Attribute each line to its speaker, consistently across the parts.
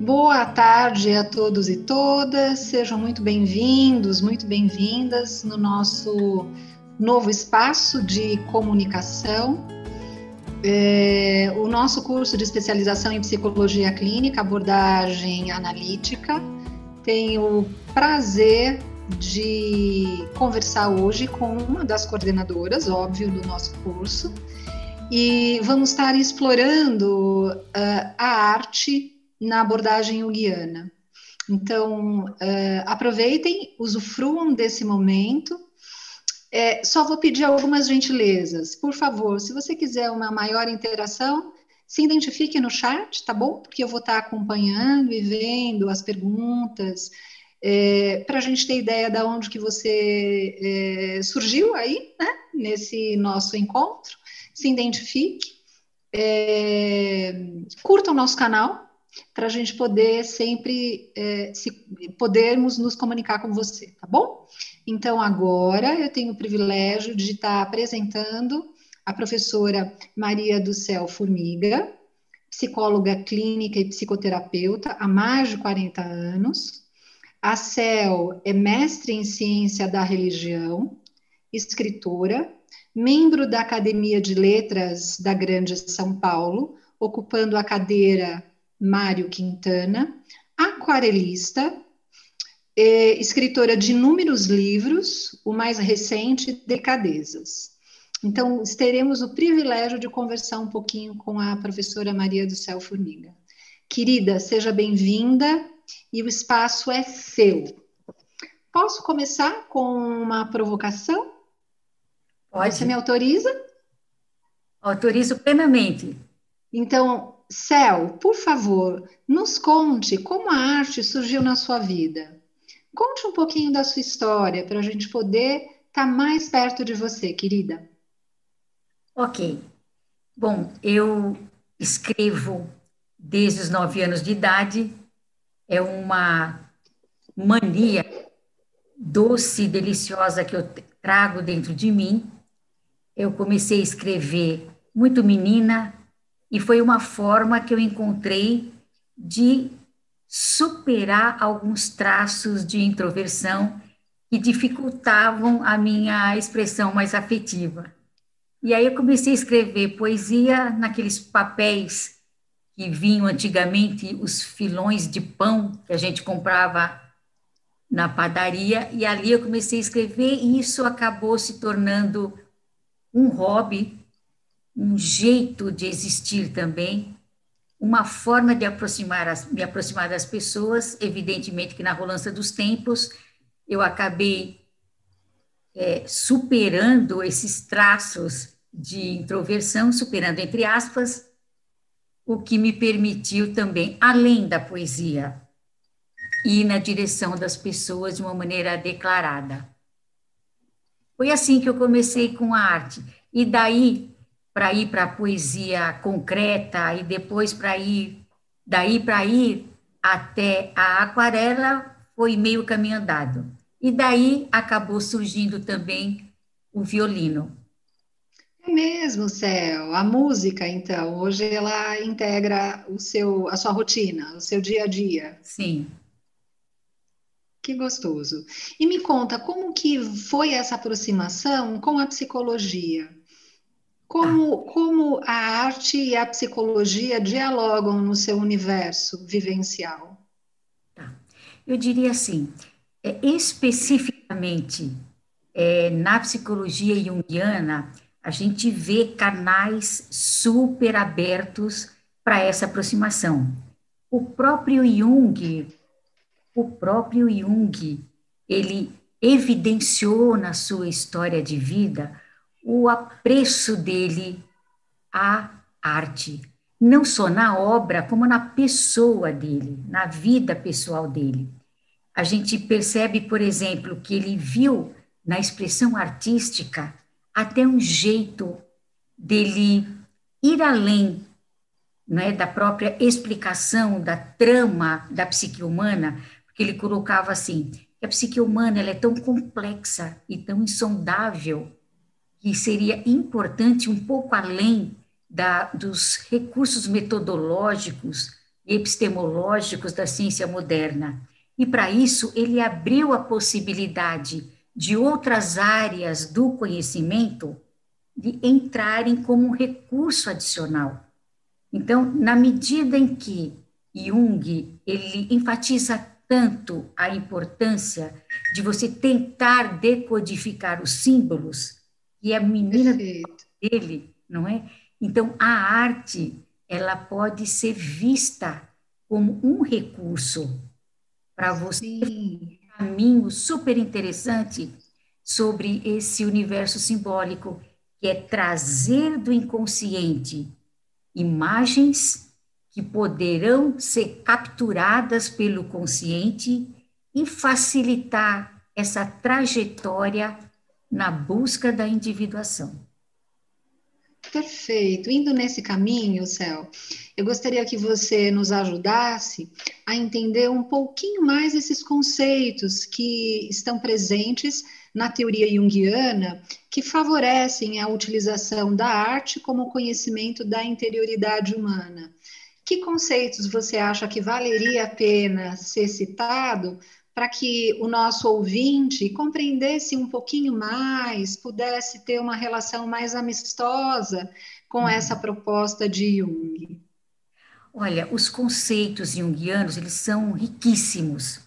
Speaker 1: Boa tarde a todos e todas, sejam muito bem-vindos, muito bem-vindas no nosso novo espaço de comunicação. É, o nosso curso de especialização em psicologia clínica, abordagem analítica, tem o prazer de conversar hoje com uma das coordenadoras, óbvio, do nosso curso, e vamos estar explorando uh, a arte na abordagem junguiana. Então, uh, aproveitem, usufruam desse momento. É, só vou pedir algumas gentilezas. Por favor, se você quiser uma maior interação, se identifique no chat, tá bom? Porque eu vou estar acompanhando e vendo as perguntas, é, para a gente ter ideia de onde que você é, surgiu aí, né? Nesse nosso encontro. Se identifique. É, curta o nosso canal, para a gente poder sempre é, se, podermos nos comunicar com você, tá bom? Então agora eu tenho o privilégio de estar apresentando a professora Maria do Céu Formiga, psicóloga clínica e psicoterapeuta há mais de 40 anos. A Céu é mestre em ciência da religião, escritora, membro da Academia de Letras da Grande São Paulo, ocupando a cadeira Mário Quintana, aquarelista, é, escritora de inúmeros livros, o mais recente, Decadezas. Então, teremos o privilégio de conversar um pouquinho com a professora Maria do Céu Formiga. Querida, seja bem-vinda e o espaço é seu. Posso começar com uma provocação?
Speaker 2: Pode.
Speaker 1: Você me autoriza?
Speaker 2: Autorizo plenamente.
Speaker 1: Então, Céu, por favor, nos conte como a arte surgiu na sua vida. Conte um pouquinho da sua história para a gente poder estar tá mais perto de você, querida.
Speaker 2: Ok. Bom, eu escrevo desde os nove anos de idade. É uma mania doce, deliciosa que eu trago dentro de mim. Eu comecei a escrever muito menina, e foi uma forma que eu encontrei de superar alguns traços de introversão que dificultavam a minha expressão mais afetiva. E aí eu comecei a escrever poesia naqueles papéis que vinham antigamente os filões de pão que a gente comprava na padaria, e ali eu comecei a escrever, e isso acabou se tornando um hobby um jeito de existir também, uma forma de aproximar as, me aproximar das pessoas. Evidentemente que na rolança dos tempos eu acabei é, superando esses traços de introversão, superando entre aspas, o que me permitiu também, além da poesia, ir na direção das pessoas de uma maneira declarada. Foi assim que eu comecei com a arte. E daí para ir para a poesia concreta e depois para ir daí para ir até a aquarela foi meio caminho andado. E daí acabou surgindo também o violino.
Speaker 1: É mesmo, Céu. A música, então, hoje ela integra o seu, a sua rotina, o seu dia a dia.
Speaker 2: Sim.
Speaker 1: Que gostoso. E me conta, como que foi essa aproximação com a psicologia? Como, como a arte e a psicologia dialogam no seu universo vivencial?
Speaker 2: Tá. Eu diria assim, é, especificamente é, na psicologia junguiana, a gente vê canais super abertos para essa aproximação. O próprio Jung, o próprio Jung, ele evidenciou na sua história de vida o apreço dele à arte, não só na obra, como na pessoa dele, na vida pessoal dele. A gente percebe, por exemplo, que ele viu na expressão artística até um jeito dele ir além né, da própria explicação da trama da psique humana, porque ele colocava assim, que a psique humana ela é tão complexa e tão insondável que seria importante um pouco além da, dos recursos metodológicos epistemológicos da ciência moderna. E para isso, ele abriu a possibilidade de outras áreas do conhecimento de entrarem como um recurso adicional. Então, na medida em que Jung ele enfatiza tanto a importância de você tentar decodificar os símbolos, e a menina Perfeito. dele, não é? Então, a arte, ela pode ser vista como um recurso para você um caminho super interessante sobre esse universo simbólico, que é trazer do inconsciente imagens que poderão ser capturadas pelo consciente e facilitar essa trajetória na busca da individuação.
Speaker 1: Perfeito. Indo nesse caminho, Céu, eu gostaria que você nos ajudasse a entender um pouquinho mais esses conceitos que estão presentes na teoria junguiana, que favorecem a utilização da arte como conhecimento da interioridade humana. Que conceitos você acha que valeria a pena ser citado para que o nosso ouvinte compreendesse um pouquinho mais, pudesse ter uma relação mais amistosa com uhum. essa proposta de Jung?
Speaker 2: Olha, os conceitos junguianos, eles são riquíssimos.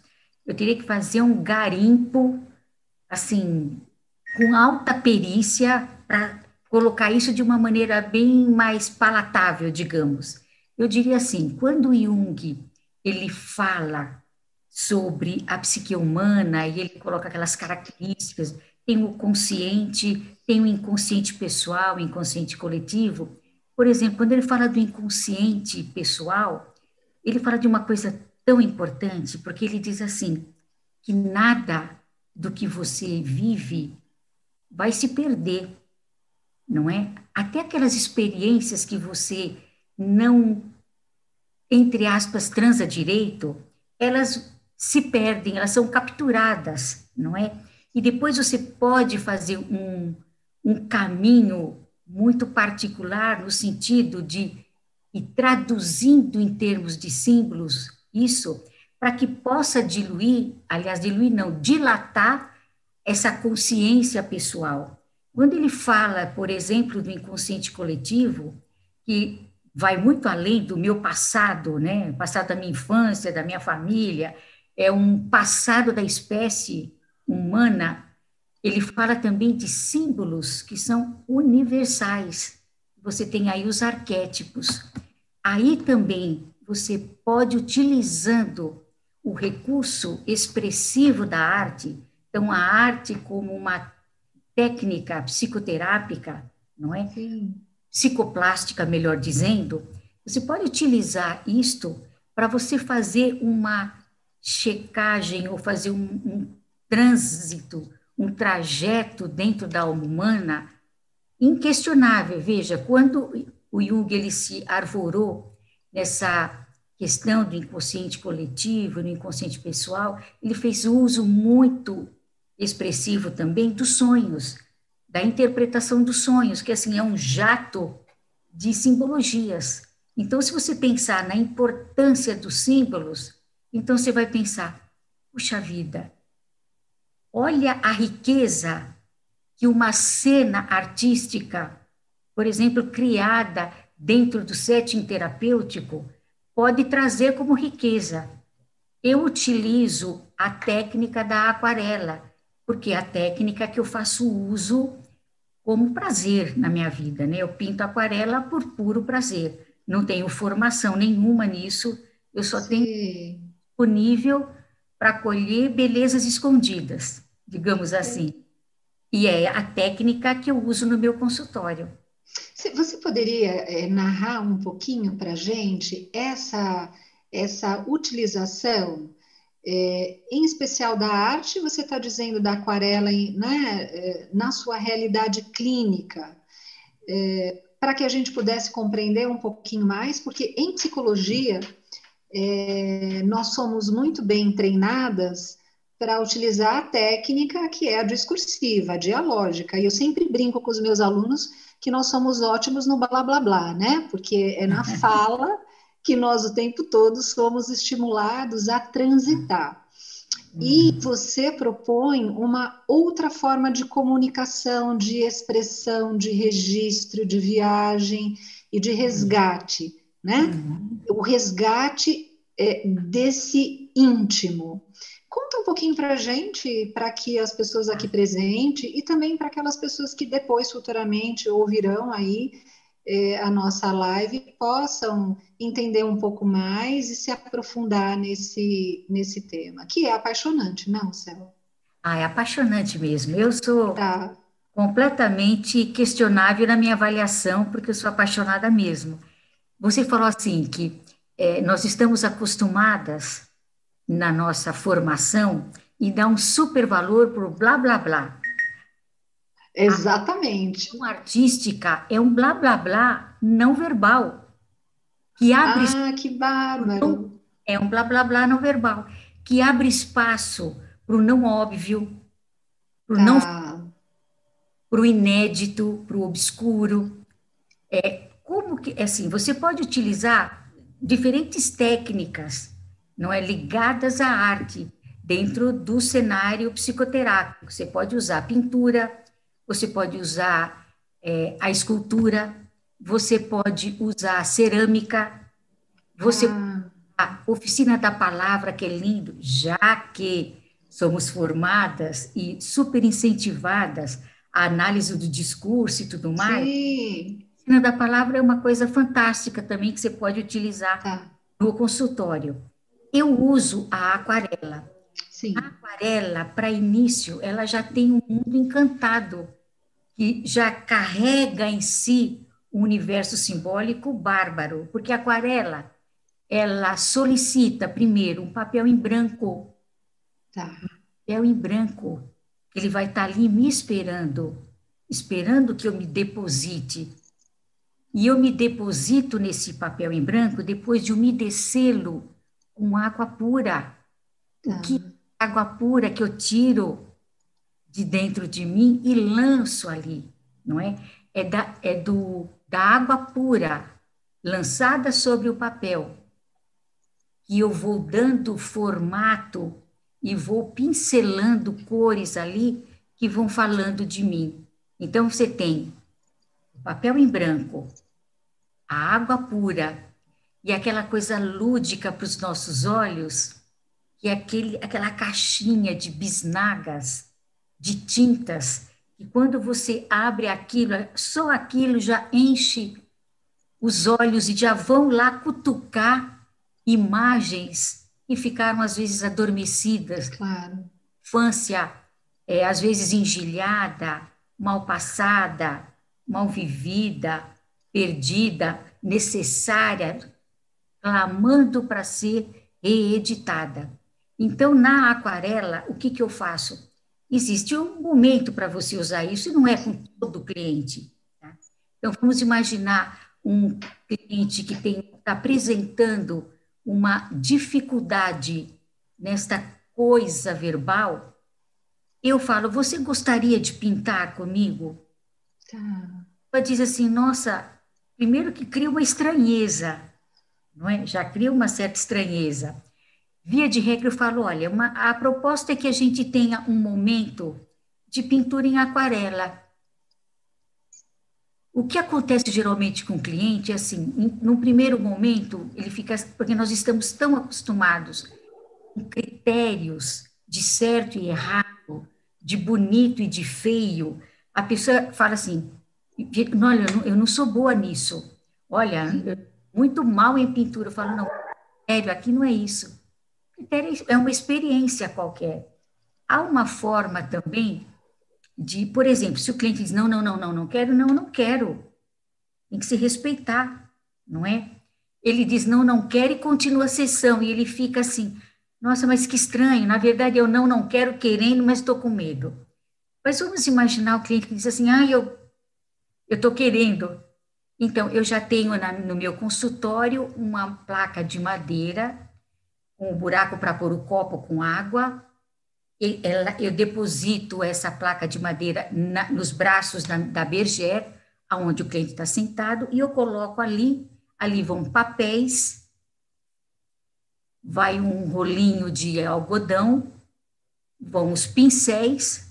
Speaker 2: Eu teria que fazer um garimpo, assim, com alta perícia, para colocar isso de uma maneira bem mais palatável, digamos. Eu diria assim, quando Jung ele fala sobre a psique humana e ele coloca aquelas características, tem o consciente, tem o inconsciente pessoal, inconsciente coletivo. Por exemplo, quando ele fala do inconsciente pessoal, ele fala de uma coisa tão importante, porque ele diz assim, que nada do que você vive vai se perder, não é? Até aquelas experiências que você não, entre aspas, transa direito, elas se perdem, elas são capturadas, não é? E depois você pode fazer um, um caminho muito particular no sentido de ir traduzindo em termos de símbolos isso, para que possa diluir, aliás, diluir não, dilatar essa consciência pessoal. Quando ele fala, por exemplo, do inconsciente coletivo, que vai muito além do meu passado, né, passado da minha infância, da minha família, é um passado da espécie humana, ele fala também de símbolos que são universais. Você tem aí os arquétipos. Aí também você pode, utilizando o recurso expressivo da arte, então a arte como uma técnica psicoterápica, não é? Sim. Psicoplástica, melhor dizendo, você pode utilizar isto para você fazer uma checagem ou fazer um, um trânsito, um trajeto dentro da alma humana inquestionável. Veja, quando o Jung ele se arvorou nessa questão do inconsciente coletivo, do inconsciente pessoal, ele fez uso muito expressivo também dos sonhos, da interpretação dos sonhos, que assim é um jato de simbologias. Então, se você pensar na importância dos símbolos, então você vai pensar: puxa vida, olha a riqueza que uma cena artística, por exemplo, criada dentro do setting terapêutico, pode trazer como riqueza. Eu utilizo a técnica da aquarela, porque é a técnica que eu faço uso como prazer na minha vida, né? Eu pinto aquarela por puro prazer. Não tenho formação nenhuma nisso, eu só Sim. tenho disponível para colher belezas escondidas, digamos assim. E é a técnica que eu uso no meu consultório.
Speaker 1: Você poderia é, narrar um pouquinho para a gente essa, essa utilização, é, em especial da arte, você está dizendo da aquarela né, é, na sua realidade clínica, é, para que a gente pudesse compreender um pouquinho mais, porque em psicologia é, nós somos muito bem treinadas para utilizar a técnica que é a discursiva, a dialógica. E eu sempre brinco com os meus alunos que nós somos ótimos no blá blá blá, né? Porque é na fala que nós o tempo todo somos estimulados a transitar. E uhum. você propõe uma outra forma de comunicação, de expressão, de registro, de viagem e de resgate, né? Uhum. O resgate é, desse íntimo. Conta um pouquinho para a gente, para que as pessoas aqui presentes e também para aquelas pessoas que depois, futuramente, ouvirão aí é, a nossa live, possam entender um pouco mais e se aprofundar nesse, nesse tema, que é apaixonante, não, Céu?
Speaker 2: Ah, é apaixonante mesmo. Eu sou tá. completamente questionável na minha avaliação, porque eu sou apaixonada mesmo. Você falou assim que é, nós estamos acostumadas na nossa formação e dar um super valor para o blá blá blá.
Speaker 1: Exatamente.
Speaker 2: A artística é um blá blá blá não verbal que abre
Speaker 1: ah que bárbaro
Speaker 2: é um blá blá blá não verbal que abre espaço para o não óbvio para o tá. não para o inédito para o obscuro é como que assim você pode utilizar diferentes técnicas não é ligadas à arte dentro do cenário psicoterápico. Você pode usar pintura, você pode usar é, a escultura, você pode usar cerâmica, você ah. a oficina da palavra que é lindo, já que somos formadas e super incentivadas a análise do discurso e tudo mais. Sim. A oficina da palavra é uma coisa fantástica também que você pode utilizar tá. no consultório. Eu uso a aquarela. Sim. A aquarela, para início, ela já tem um mundo encantado, que já carrega em si um universo simbólico bárbaro, porque a aquarela, ela solicita, primeiro, um papel em branco. Tá. Um papel em branco. Ele vai estar tá ali me esperando, esperando que eu me deposite. E eu me deposito nesse papel em branco depois de umedecê-lo com água pura. O que é água pura que eu tiro de dentro de mim e lanço ali, não é? É, da, é do, da água pura lançada sobre o papel que eu vou dando formato e vou pincelando cores ali que vão falando de mim. Então você tem papel em branco, a água pura e aquela coisa lúdica para os nossos olhos, que é aquele, aquela caixinha de bisnagas, de tintas, que quando você abre aquilo, só aquilo já enche os olhos e já vão lá cutucar imagens que ficaram às vezes adormecidas.
Speaker 1: Claro.
Speaker 2: Infância, é, às vezes engilhada, mal passada, mal vivida, perdida, necessária, clamando para ser reeditada. Então, na aquarela, o que, que eu faço? Existe um momento para você usar isso, e não é com todo cliente. Tá? Então, vamos imaginar um cliente que está apresentando uma dificuldade nesta coisa verbal. Eu falo, você gostaria de pintar comigo? Tá. Ela diz assim, nossa, primeiro que cria uma estranheza não é? já cria uma certa estranheza. Via de regra, eu falo: olha, uma, a proposta é que a gente tenha um momento de pintura em aquarela. O que acontece geralmente com o cliente é assim: em, num primeiro momento, ele fica. Porque nós estamos tão acostumados com critérios de certo e errado, de bonito e de feio. A pessoa fala assim: olha, eu não sou boa nisso. Olha, muito mal em pintura. Eu falo, não, critério aqui não é isso. É uma experiência qualquer. Há uma forma também de, por exemplo, se o cliente diz, não, não, não, não, não quero, não, não quero. Tem que se respeitar, não é? Ele diz, não, não quero e continua a sessão. E ele fica assim, nossa, mas que estranho. Na verdade, eu não, não quero querendo, mas estou com medo. Mas vamos imaginar o cliente que diz assim, ah, eu estou querendo. Então, eu já tenho na, no meu consultório uma placa de madeira, com um buraco para pôr o copo com água. E ela, eu deposito essa placa de madeira na, nos braços da, da berger, aonde o cliente está sentado, e eu coloco ali, ali vão papéis vai um rolinho de algodão, vão os pincéis,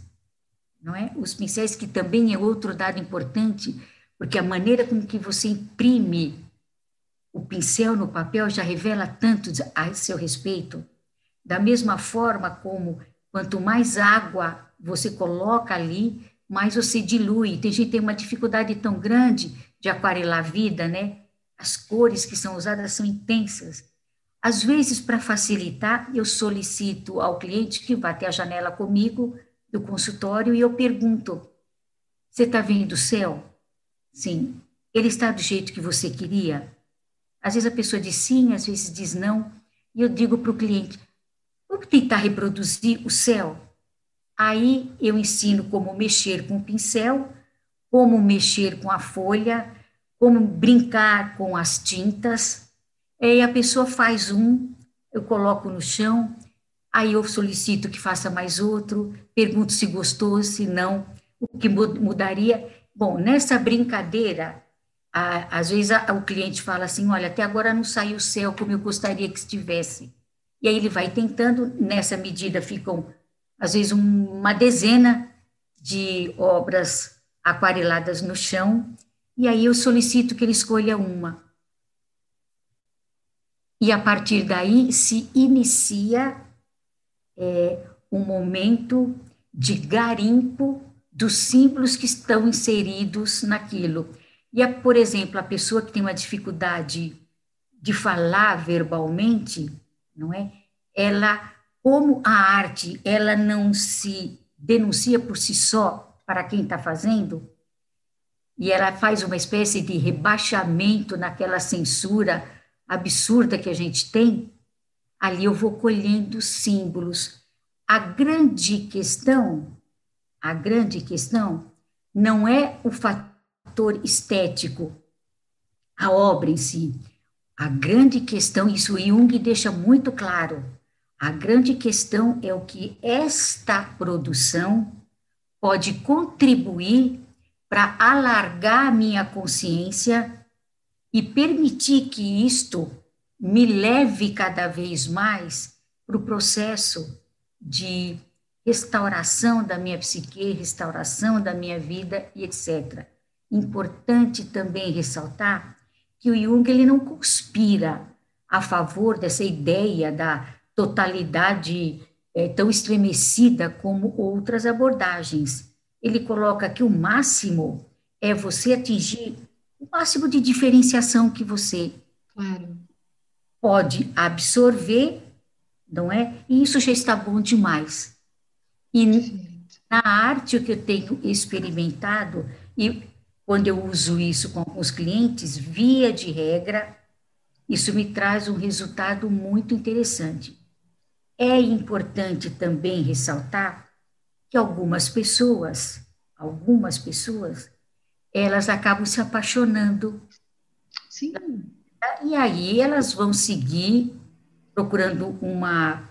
Speaker 2: não é? Os pincéis que também é outro dado importante, porque a maneira com que você imprime o pincel no papel já revela tanto a seu respeito. Da mesma forma como quanto mais água você coloca ali, mais você dilui. Tem gente que tem uma dificuldade tão grande de aquarelar a vida, né? As cores que são usadas são intensas. Às vezes, para facilitar, eu solicito ao cliente que vá até a janela comigo do consultório e eu pergunto: Você está vendo o céu? Sim. Ele está do jeito que você queria? Às vezes a pessoa diz sim, às vezes diz não. E eu digo para o cliente: Vamos tentar reproduzir o céu? Aí eu ensino como mexer com o pincel, como mexer com a folha, como brincar com as tintas. Aí a pessoa faz um, eu coloco no chão, aí eu solicito que faça mais outro, pergunto se gostou, se não, o que mudaria. Bom, nessa brincadeira, a, às vezes a, o cliente fala assim: olha, até agora não saiu o céu como eu gostaria que estivesse. E aí ele vai tentando, nessa medida ficam, às vezes, um, uma dezena de obras aquareladas no chão, e aí eu solicito que ele escolha uma. E a partir daí se inicia é, um momento de garimpo dos símbolos que estão inseridos naquilo. E, a, por exemplo, a pessoa que tem uma dificuldade de falar verbalmente, não é? Ela, como a arte, ela não se denuncia por si só para quem está fazendo, e ela faz uma espécie de rebaixamento naquela censura absurda que a gente tem, ali eu vou colhendo símbolos. A grande questão, a grande questão não é o fator estético, a obra em si. A grande questão, isso Jung deixa muito claro, a grande questão é o que esta produção pode contribuir para alargar a minha consciência e permitir que isto me leve cada vez mais para o processo de restauração da minha psique, restauração da minha vida e etc. Importante também ressaltar que o Jung ele não conspira a favor dessa ideia da totalidade é, tão estremecida como outras abordagens. Ele coloca que o máximo é você atingir o máximo de diferenciação que você claro. Pode absorver, não é? E isso já está bom demais. E na arte, o que eu tenho experimentado, e quando eu uso isso com os clientes, via de regra, isso me traz um resultado muito interessante. É importante também ressaltar que algumas pessoas, algumas pessoas, elas acabam se apaixonando. Sim. E aí elas vão seguir procurando uma,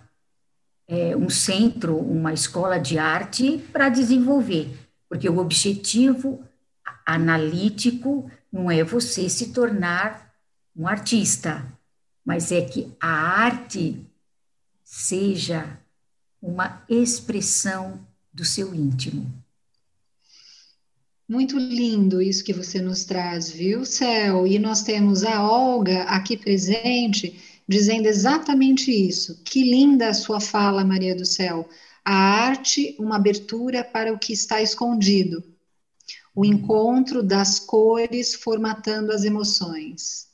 Speaker 2: é, um centro, uma escola de arte para desenvolver, porque o objetivo analítico não é você se tornar um artista, mas é que a arte seja uma expressão do seu íntimo.
Speaker 1: Muito lindo isso que você nos traz, viu, Céu? E nós temos a Olga aqui presente dizendo exatamente isso. Que linda a sua fala, Maria do Céu. A arte, uma abertura para o que está escondido. O encontro das cores formatando as emoções.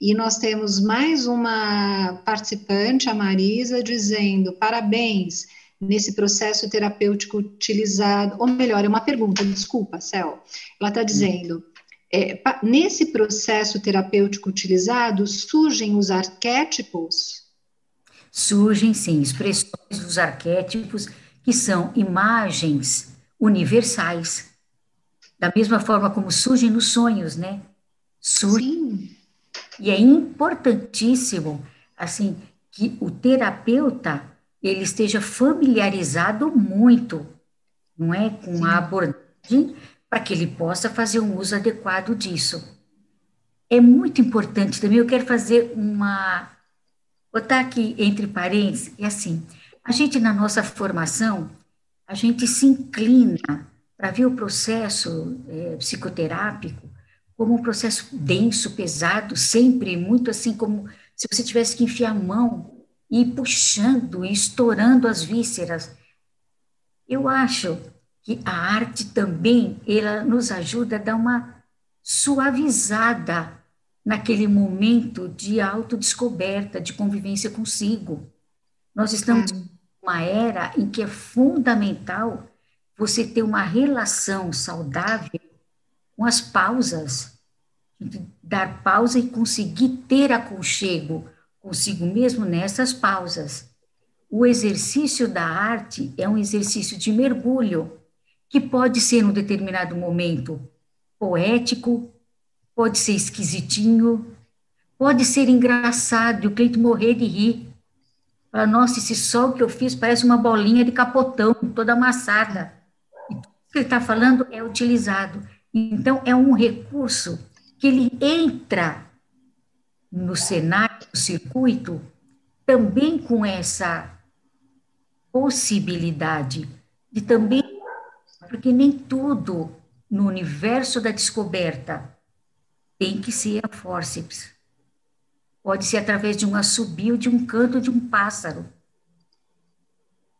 Speaker 1: E nós temos mais uma participante, a Marisa, dizendo: parabéns nesse processo terapêutico utilizado, ou melhor, é uma pergunta, desculpa, Cel. Ela está dizendo: é, nesse processo terapêutico utilizado, surgem os arquétipos?
Speaker 2: Surgem, sim, expressões dos arquétipos, que são imagens universais. Da mesma forma como surgem nos sonhos, né? Surgem sim e é importantíssimo, assim, que o terapeuta ele esteja familiarizado muito, não é, com Sim. a abordagem, para que ele possa fazer um uso adequado disso. É muito importante também. Eu quero fazer uma botar aqui entre parênteses, é assim, a gente na nossa formação, a gente se inclina para ver o processo é, psicoterápico como um processo denso, pesado, sempre muito assim como se você tivesse que enfiar a mão e puxando e estourando as vísceras. Eu acho que a arte também ela nos ajuda a dar uma suavizada naquele momento de autodescoberta, de convivência consigo. Nós estamos em uma era em que é fundamental você ter uma relação saudável com as pausas, dar pausa e conseguir ter aconchego consigo mesmo nessas pausas. O exercício da arte é um exercício de mergulho, que pode ser, num determinado momento, poético, pode ser esquisitinho, pode ser engraçado, e o Cleito morrer de rir. Fala, nossa, esse sol que eu fiz parece uma bolinha de capotão, toda amassada. E tudo que ele está falando é utilizado. Então, é um recurso que ele entra no cenário, no circuito, também com essa possibilidade de também, porque nem tudo no universo da descoberta tem que ser a fórceps. Pode ser através de um assobio, de um canto de um pássaro.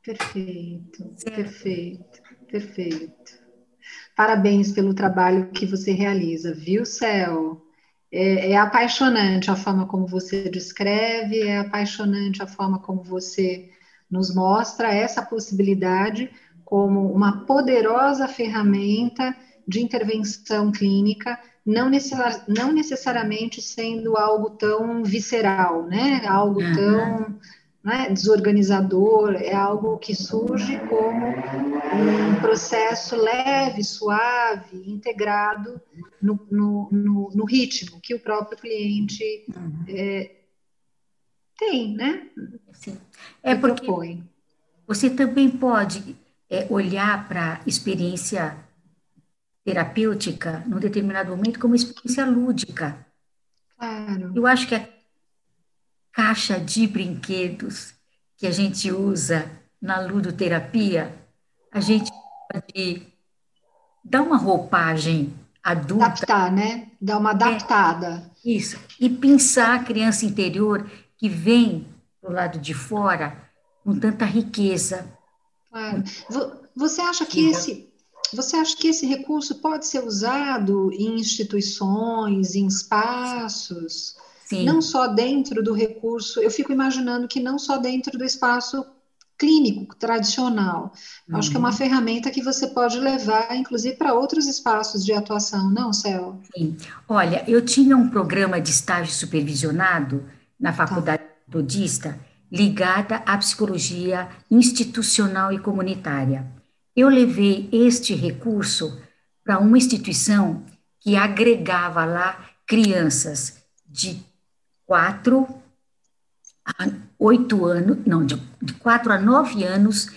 Speaker 1: Perfeito, certo. perfeito, perfeito. Parabéns pelo trabalho que você realiza, viu, Céu? É, é, apaixonante a forma como você descreve, é apaixonante a forma como você nos mostra essa possibilidade como uma poderosa ferramenta de intervenção clínica não, necessari não necessariamente sendo algo tão visceral, né? Algo uhum. tão né, desorganizador, é algo que surge como um processo leve, suave, integrado no, no, no, no ritmo que o próprio cliente uhum. é, tem, né?
Speaker 2: Sim. É porque propõe. você também pode é, olhar para a experiência terapêutica, num determinado momento, como experiência lúdica. Claro. Eu acho que a caixa de brinquedos que a gente usa na ludoterapia, a gente pode dar uma roupagem adulta.
Speaker 1: Adaptar, né? Dar uma adaptada.
Speaker 2: É, isso. E pensar a criança interior que vem do lado de fora com tanta riqueza.
Speaker 1: Claro. Você acha que esse você acha que esse recurso pode ser usado em instituições, em espaços? Sim. Não só dentro do recurso, eu fico imaginando que não só dentro do espaço clínico tradicional. Uhum. Acho que é uma uhum. ferramenta que você pode levar, inclusive, para outros espaços de atuação, não, Céu?
Speaker 2: Sim. Olha, eu tinha um programa de estágio supervisionado na tá. Faculdade tá. Metodista ligada à psicologia institucional e comunitária eu levei este recurso para uma instituição que agregava lá crianças de 4 a 8 anos, não, de, de 4 a 9 anos,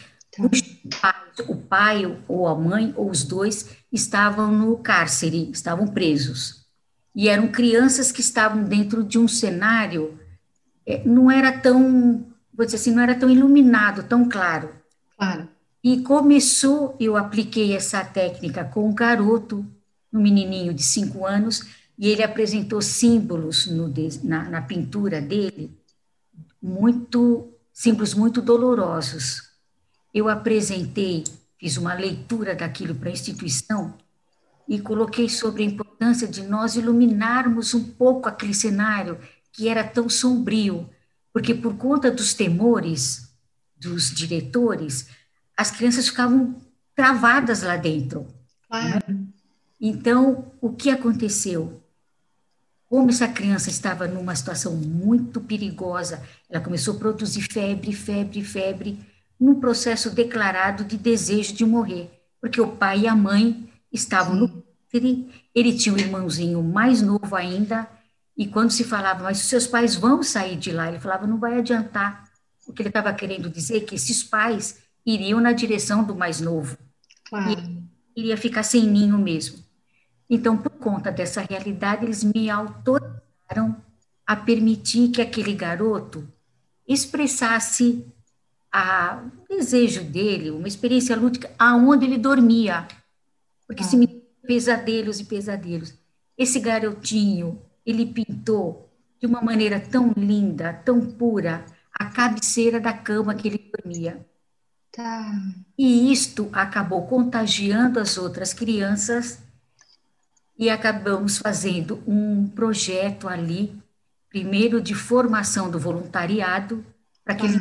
Speaker 2: o pai ou a mãe, ou os dois, estavam no cárcere, estavam presos. E eram crianças que estavam dentro de um cenário, é, não era tão, vou dizer assim, não era tão iluminado, tão claro. Claro. E começou, eu apliquei essa técnica com um garoto, um menininho de cinco anos, e ele apresentou símbolos no, na, na pintura dele, muito símbolos muito dolorosos. Eu apresentei, fiz uma leitura daquilo para a instituição e coloquei sobre a importância de nós iluminarmos um pouco aquele cenário que era tão sombrio, porque por conta dos temores dos diretores, as crianças ficavam travadas lá dentro. Claro. Né? Então, o que aconteceu? Como essa criança estava numa situação muito perigosa, ela começou a produzir febre, febre, febre, num processo declarado de desejo de morrer, porque o pai e a mãe estavam no ele, ele tinha um irmãozinho mais novo ainda, e quando se falava, mas os seus pais vão sair de lá, ele falava, não vai adiantar. O que ele estava querendo dizer é que esses pais iriam na direção do mais novo. Claro. E iria ficar sem ninho mesmo. Então, por conta dessa realidade, eles me autorizaram a permitir que aquele garoto expressasse a, o desejo dele, uma experiência lúdica, aonde ele dormia. Porque ah. se me pesadelos e pesadelos. Esse garotinho, ele pintou de uma maneira tão linda, tão pura, a cabeceira da cama que ele dormia.
Speaker 1: Tá.
Speaker 2: E isto acabou contagiando as outras crianças e acabamos fazendo um projeto ali, primeiro de formação do voluntariado, para que ele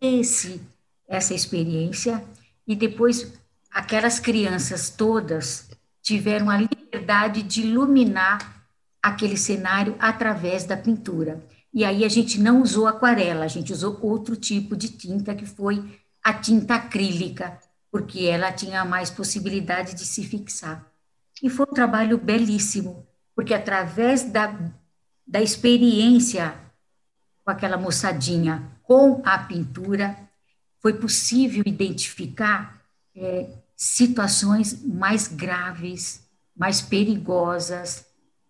Speaker 2: tivesse essa experiência, e depois aquelas crianças todas tiveram a liberdade de iluminar aquele cenário através da pintura. E aí a gente não usou aquarela, a gente usou outro tipo de tinta, que foi a tinta acrílica, porque ela tinha mais possibilidade de se fixar. E foi um trabalho belíssimo, porque através da, da experiência com aquela moçadinha com a pintura, foi possível identificar é, situações mais graves, mais perigosas,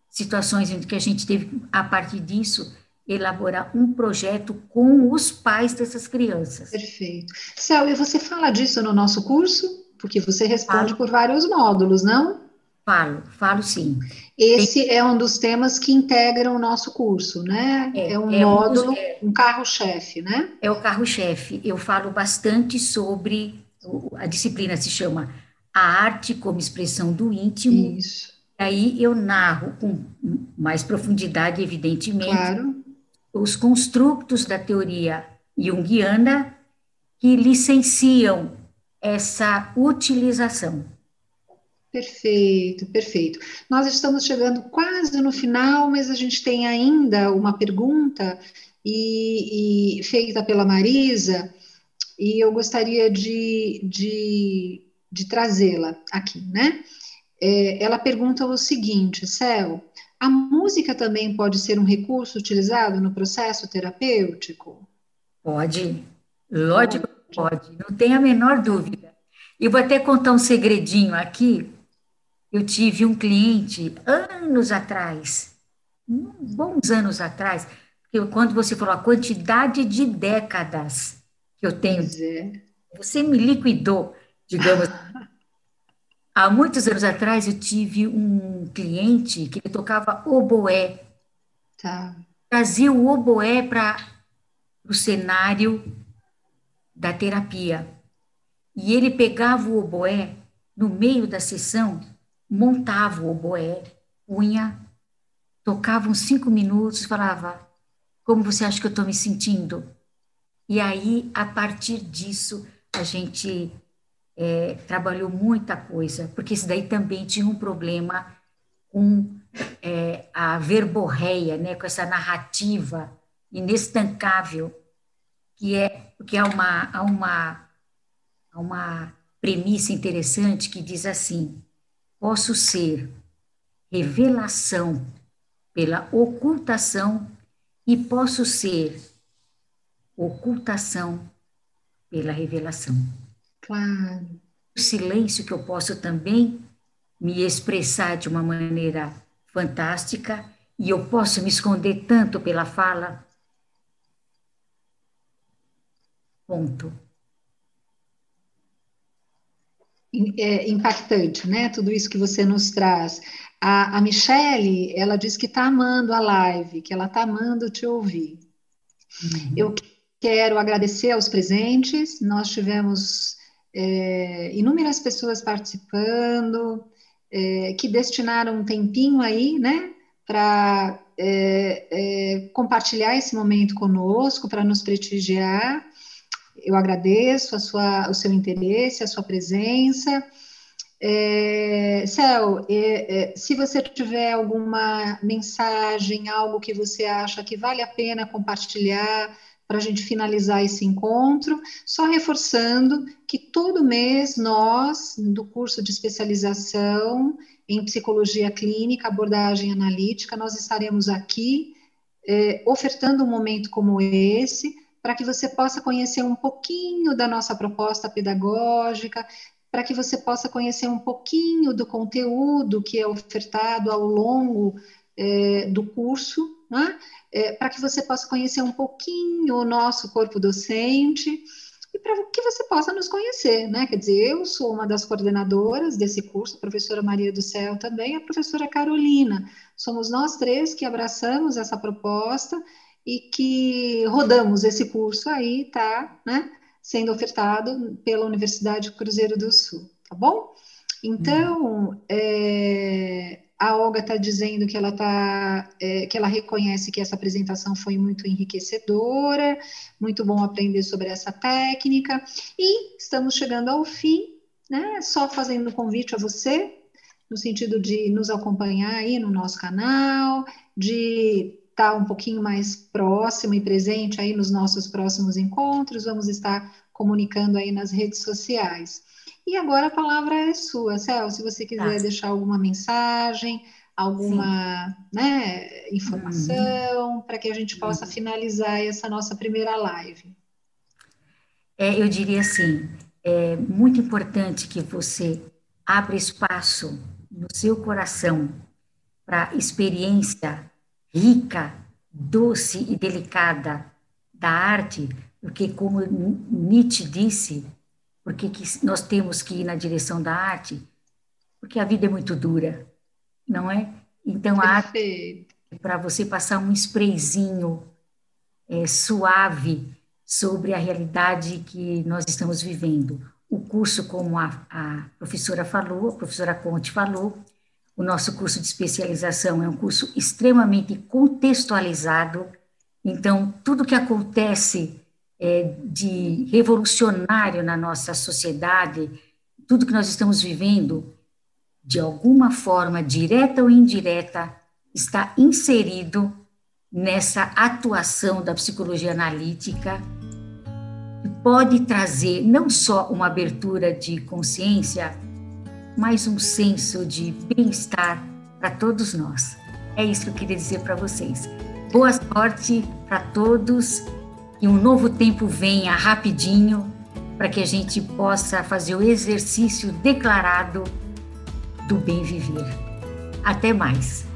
Speaker 2: situações em que a gente teve, a partir disso, elaborar um projeto com os pais dessas crianças.
Speaker 1: Perfeito. Céu, e você fala disso no nosso curso? Porque você responde falo. por vários módulos, não?
Speaker 2: Falo, falo sim.
Speaker 1: Esse é um dos temas que integram o nosso curso, né? É, é um é módulo, um, dos... um carro-chefe, né?
Speaker 2: É o carro-chefe. Eu falo bastante sobre, a disciplina se chama A Arte como Expressão do Íntimo.
Speaker 1: Isso.
Speaker 2: Aí eu narro com mais profundidade, evidentemente,
Speaker 1: claro
Speaker 2: os construtos da teoria junguiana que licenciam essa utilização.
Speaker 1: Perfeito, perfeito. Nós estamos chegando quase no final, mas a gente tem ainda uma pergunta e, e feita pela Marisa, e eu gostaria de, de, de trazê-la aqui, né? É, ela pergunta o seguinte, Céu, a música também pode ser um recurso utilizado no processo terapêutico?
Speaker 2: Pode, lógico que pode, não tem a menor dúvida. E vou até contar um segredinho aqui. Eu tive um cliente anos atrás, bons anos atrás, porque quando você falou a quantidade de décadas que eu tenho,
Speaker 1: é.
Speaker 2: você me liquidou, digamos. Há muitos anos atrás eu tive um cliente que ele tocava oboé.
Speaker 1: Tá.
Speaker 2: Trazia o oboé para o cenário da terapia. E ele pegava o oboé no meio da sessão, montava o oboé, punha, tocava uns cinco minutos e falava: Como você acha que eu estou me sentindo? E aí, a partir disso, a gente é, trabalhou muita coisa, porque isso daí também tinha um problema com é, a verborreia, né, com essa narrativa inestancável, que é que há uma, uma, uma premissa interessante que diz assim: posso ser revelação pela ocultação e posso ser ocultação pela revelação.
Speaker 1: Claro.
Speaker 2: O silêncio que eu posso também me expressar de uma maneira fantástica e eu posso me esconder tanto pela fala. Ponto.
Speaker 1: É impactante, né? Tudo isso que você nos traz. A, a Michele, ela diz que está amando a live, que ela está amando te ouvir. Uhum. Eu quero agradecer aos presentes. Nós tivemos é, inúmeras pessoas participando, é, que destinaram um tempinho aí, né, para é, é, compartilhar esse momento conosco, para nos prestigiar. Eu agradeço a sua, o seu interesse, a sua presença. É, Céu, é, é, se você tiver alguma mensagem, algo que você acha que vale a pena compartilhar, para a gente finalizar esse encontro, só reforçando que todo mês nós, do curso de especialização em psicologia clínica, abordagem analítica, nós estaremos aqui eh, ofertando um momento como esse, para que você possa conhecer um pouquinho da nossa proposta pedagógica, para que você possa conhecer um pouquinho do conteúdo que é ofertado ao longo é, do curso, né? É, para que você possa conhecer um pouquinho o nosso corpo docente e para que você possa nos conhecer, né? Quer dizer, eu sou uma das coordenadoras desse curso, a professora Maria do Céu também, a professora Carolina. Somos nós três que abraçamos essa proposta e que rodamos esse curso aí, tá, né? Sendo ofertado pela Universidade Cruzeiro do Sul, tá bom? Então, é, a Olga está dizendo que ela tá, é, que ela reconhece que essa apresentação foi muito enriquecedora, muito bom aprender sobre essa técnica, e estamos chegando ao fim, né? Só fazendo um convite a você, no sentido de nos acompanhar aí no nosso canal, de estar tá um pouquinho mais próximo e presente aí nos nossos próximos encontros, vamos estar comunicando aí nas redes sociais. E agora a palavra é sua, Cel, se você quiser tá. deixar alguma mensagem, alguma né, informação, uhum. para que a gente possa uhum. finalizar essa nossa primeira live.
Speaker 2: É, eu diria assim, é muito importante que você abra espaço no seu coração para experiência rica, doce e delicada da arte, porque como Nietzsche disse, porque que nós temos que ir na direção da arte? Porque a vida é muito dura, não é? Então, a arte é para você passar um sprayzinho é, suave sobre a realidade que nós estamos vivendo. O curso, como a, a professora falou, a professora Conte falou, o nosso curso de especialização é um curso extremamente contextualizado, então, tudo que acontece é, de revolucionário na nossa sociedade, tudo que nós estamos vivendo, de alguma forma, direta ou indireta, está inserido nessa atuação da psicologia analítica, que pode trazer não só uma abertura de consciência, mas um senso de bem-estar para todos nós. É isso que eu queria dizer para vocês. Boa sorte para todos que um novo tempo venha rapidinho para que a gente possa fazer o exercício declarado do bem viver. Até mais!